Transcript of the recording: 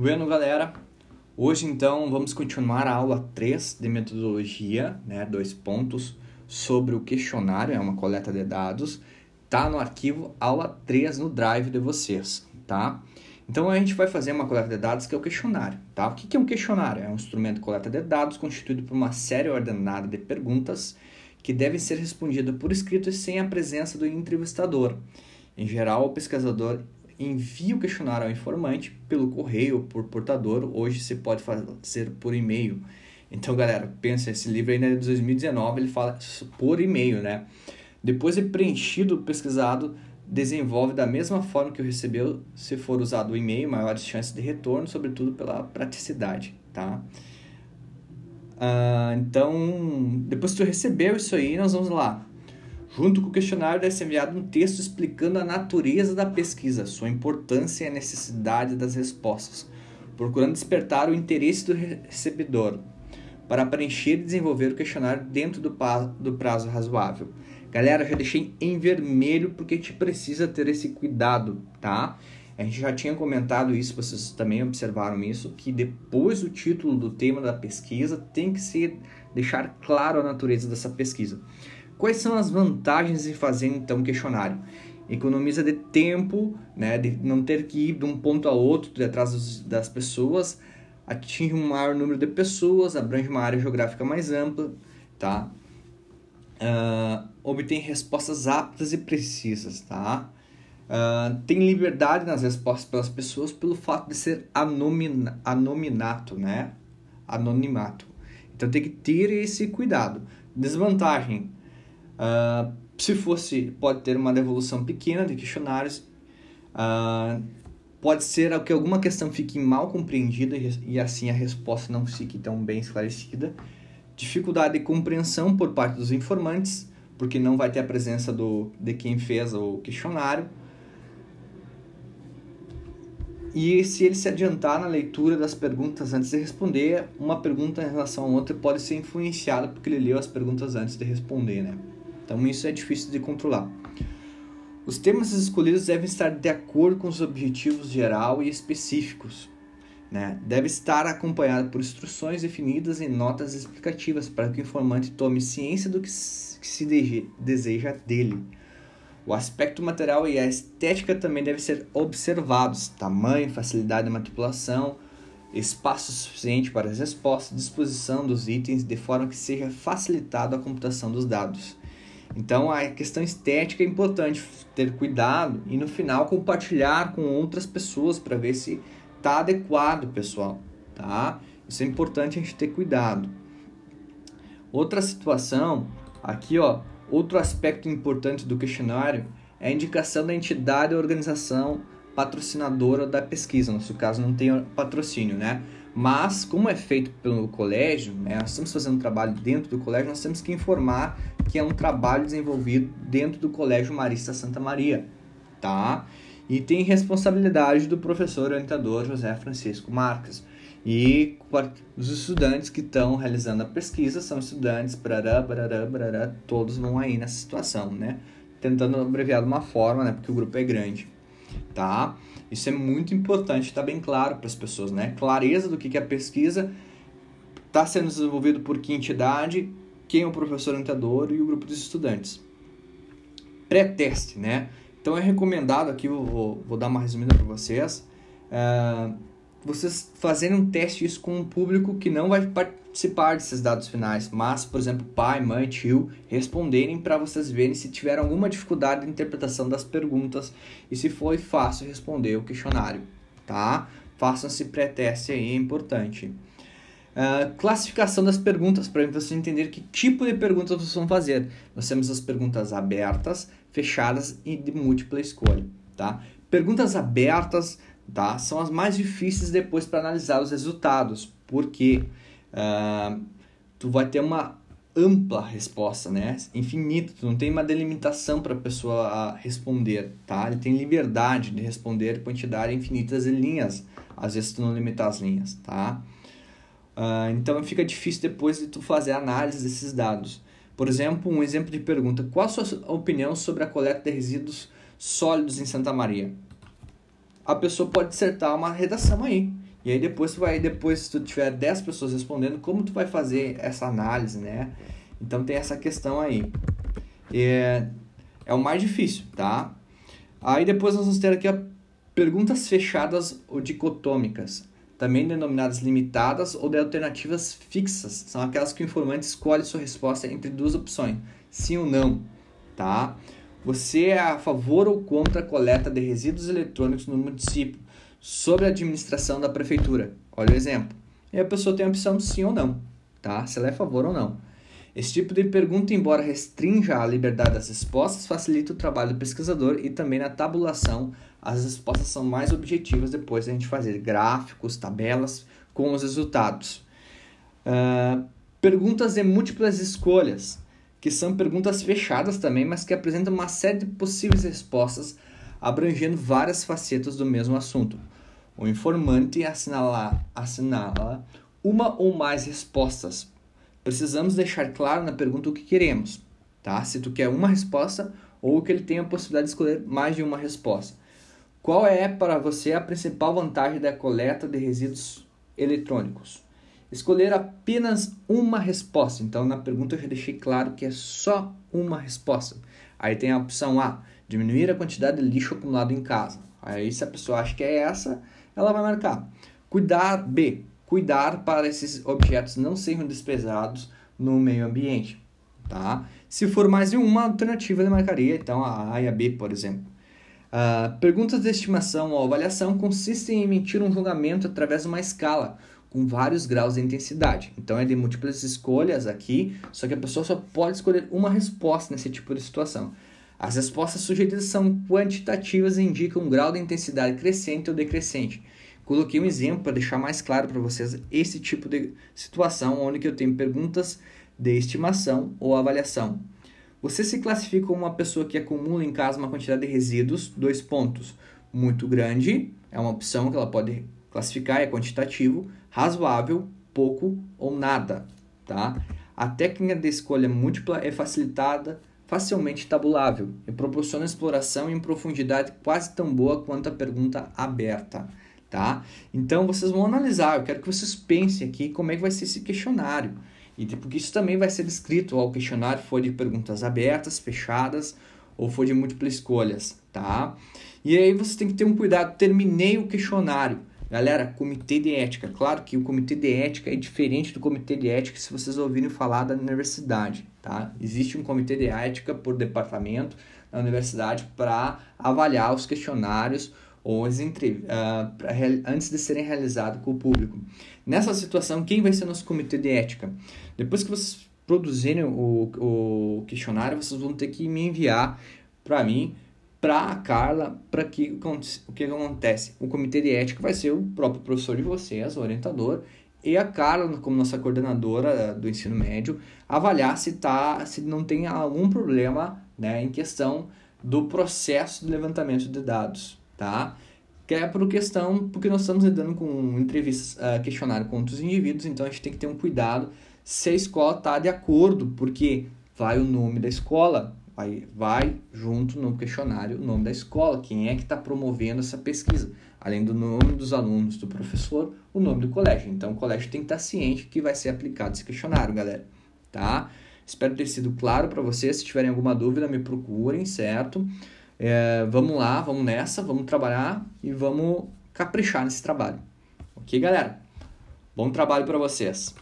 Bueno, galera, hoje então vamos continuar a aula 3 de metodologia, né, dois pontos, sobre o questionário, é uma coleta de dados, tá no arquivo aula 3 no drive de vocês, tá? Então a gente vai fazer uma coleta de dados que é o questionário, tá? O que é um questionário? É um instrumento de coleta de dados constituído por uma série ordenada de perguntas que devem ser respondidas por escrito e sem a presença do entrevistador. Em geral, o pesquisador envia o questionário ao informante pelo correio por portador. Hoje você pode fazer por e-mail. Então, galera, pensa, esse livro ainda é de 2019, ele fala por e-mail, né? Depois de preenchido, pesquisado desenvolve da mesma forma que o recebeu, se for usado o e-mail, maiores chances de retorno, sobretudo pela praticidade, tá? Uh, então, depois que tu recebeu isso aí, nós vamos lá Junto com o questionário deve ser enviado um texto explicando a natureza da pesquisa, sua importância e a necessidade das respostas, procurando despertar o interesse do recebedor para preencher e desenvolver o questionário dentro do, do prazo razoável. Galera, já deixei em vermelho porque a gente precisa ter esse cuidado, tá? A gente já tinha comentado isso, vocês também observaram isso, que depois do título do tema da pesquisa tem que ser deixar claro a natureza dessa pesquisa. Quais são as vantagens de fazer então questionário? Economiza de tempo, né, de não ter que ir de um ponto a outro de atrás das pessoas, atinge um maior número de pessoas, abrange uma área geográfica mais ampla, tá? Uh, obtém respostas aptas e precisas, tá? Uh, tem liberdade nas respostas pelas pessoas pelo fato de ser anomina, anominato, né? Anonimato. Então tem que ter esse cuidado. Desvantagem, Uh, se fosse, pode ter uma devolução pequena de questionários. Uh, pode ser que alguma questão fique mal compreendida e, e assim a resposta não fique tão bem esclarecida. Dificuldade de compreensão por parte dos informantes, porque não vai ter a presença do, de quem fez o questionário. E se ele se adiantar na leitura das perguntas antes de responder, uma pergunta em relação a outra pode ser influenciada porque ele leu as perguntas antes de responder, né? Então isso é difícil de controlar. Os temas escolhidos devem estar de acordo com os objetivos geral e específicos. Né? Deve estar acompanhado por instruções definidas e notas explicativas para que o informante tome ciência do que se deseja dele. O aspecto material e a estética também devem ser observados: tamanho, facilidade de manipulação, espaço suficiente para as respostas, disposição dos itens de forma que seja facilitado a computação dos dados. Então a questão estética é importante ter cuidado e no final compartilhar com outras pessoas para ver se está adequado, pessoal, tá? Isso é importante a gente ter cuidado. Outra situação, aqui ó, outro aspecto importante do questionário é a indicação da entidade ou organização patrocinadora da pesquisa, no seu caso não tem patrocínio, né? Mas, como é feito pelo colégio, né, nós estamos fazendo um trabalho dentro do colégio, nós temos que informar que é um trabalho desenvolvido dentro do Colégio Marista Santa Maria, tá? E tem responsabilidade do professor orientador José Francisco Marques. E os estudantes que estão realizando a pesquisa são estudantes, barará, barará, barará, todos vão aí nessa situação, né? Tentando abreviar de uma forma, né? Porque o grupo é grande, tá? Isso é muito importante, está bem claro para as pessoas, né? Clareza do que, que é a pesquisa está sendo desenvolvido por que entidade, quem é o professor orientador e o grupo dos estudantes. Pré-teste, né? Então é recomendado aqui, eu vou, vou dar uma resumida para vocês, uh, vocês fazerem um teste isso com um público que não vai participar desses dados finais, mas, por exemplo, pai, mãe, tio, responderem para vocês verem se tiveram alguma dificuldade de interpretação das perguntas e se foi fácil responder o questionário, tá? Façam esse pré-teste aí, é importante. Uh, classificação das perguntas, para você entender que tipo de perguntas vocês vão fazer. Nós temos as perguntas abertas, fechadas e de múltipla escolha, tá? Perguntas abertas, tá? São as mais difíceis depois para analisar os resultados, porque uh, tu vai ter uma ampla resposta, né? Infinita, tu não tem uma delimitação para a pessoa responder, tá? Ele tem liberdade de responder quantidade infinitas de linhas, às vezes tu não limitar as linhas, tá? Uh, então fica difícil depois de tu fazer a análise desses dados. Por exemplo, um exemplo de pergunta: qual a sua opinião sobre a coleta de resíduos sólidos em Santa Maria? A pessoa pode dissertar uma redação aí. E aí depois tu vai, depois se tu tiver 10 pessoas respondendo, como tu vai fazer essa análise, né? Então tem essa questão aí. É, é o mais difícil, tá? Aí depois nós vamos ter aqui a perguntas fechadas ou dicotômicas, também denominadas limitadas ou de alternativas fixas. São aquelas que o informante escolhe sua resposta entre duas opções, sim ou não, tá? Você é a favor ou contra a coleta de resíduos eletrônicos no município, sobre a administração da prefeitura? Olha o exemplo. E a pessoa tem a opção sim ou não, tá? Se ela é a favor ou não. Esse tipo de pergunta, embora restrinja a liberdade das respostas, facilita o trabalho do pesquisador e também na tabulação as respostas são mais objetivas depois da gente fazer gráficos, tabelas com os resultados. Uh, perguntas de múltiplas escolhas, que são perguntas fechadas também, mas que apresentam uma série de possíveis respostas abrangendo várias facetas do mesmo assunto. O informante assinala, assinala uma ou mais respostas precisamos deixar claro na pergunta o que queremos, tá? Se tu quer uma resposta ou que ele tenha a possibilidade de escolher mais de uma resposta. Qual é para você a principal vantagem da coleta de resíduos eletrônicos? Escolher apenas uma resposta. Então, na pergunta eu já deixei claro que é só uma resposta. Aí tem a opção A, diminuir a quantidade de lixo acumulado em casa. Aí, se a pessoa acha que é essa, ela vai marcar. Cuidar B, cuidar para esses objetos não sejam desprezados no meio ambiente, tá? Se for mais de uma alternativa, ele marcaria então a A e a B, por exemplo. Uh, perguntas de estimação ou avaliação consistem em emitir um julgamento através de uma escala com vários graus de intensidade. Então é de múltiplas escolhas aqui, só que a pessoa só pode escolher uma resposta nesse tipo de situação. As respostas sugeridas são quantitativas e indicam um grau de intensidade crescente ou decrescente. Coloquei um exemplo para deixar mais claro para vocês esse tipo de situação onde eu tenho perguntas de estimação ou avaliação. Você se classifica como uma pessoa que acumula em casa uma quantidade de resíduos, dois pontos, muito grande, é uma opção que ela pode classificar, é quantitativo, razoável, pouco ou nada, tá? A técnica de escolha múltipla é facilitada, facilmente tabulável e proporciona exploração em profundidade quase tão boa quanto a pergunta aberta tá? Então vocês vão analisar, eu quero que vocês pensem aqui como é que vai ser esse questionário. E porque isso também vai ser descrito ao questionário, for de perguntas abertas, fechadas ou for de múltiplas escolhas, tá? E aí você tem que ter um cuidado, terminei o questionário. Galera, comitê de ética. Claro que o comitê de ética é diferente do comitê de ética se vocês ouvirem falar da universidade, tá? Existe um comitê de ética por departamento na universidade para avaliar os questionários ou as entre, uh, antes de serem realizados com o público. Nessa situação, quem vai ser nosso comitê de ética? Depois que vocês produzirem o, o questionário, vocês vão ter que me enviar para mim, para a Carla, para que o que acontece? O comitê de ética vai ser o próprio professor de vocês, o orientador, e a Carla, como nossa coordenadora do ensino médio, avaliar se tá, se não tem algum problema, né, em questão do processo de levantamento de dados tá? Que é por questão, porque nós estamos lidando com entrevistas, uh, questionário com outros indivíduos, então a gente tem que ter um cuidado se a escola está de acordo, porque vai o nome da escola, vai, vai junto no questionário o nome da escola, quem é que está promovendo essa pesquisa, além do nome dos alunos, do professor, o nome do colégio. Então o colégio tem que estar ciente que vai ser aplicado esse questionário, galera, tá? Espero ter sido claro para vocês. Se tiverem alguma dúvida, me procurem, certo? É, vamos lá, vamos nessa, vamos trabalhar e vamos caprichar nesse trabalho. Ok, galera? Bom trabalho para vocês.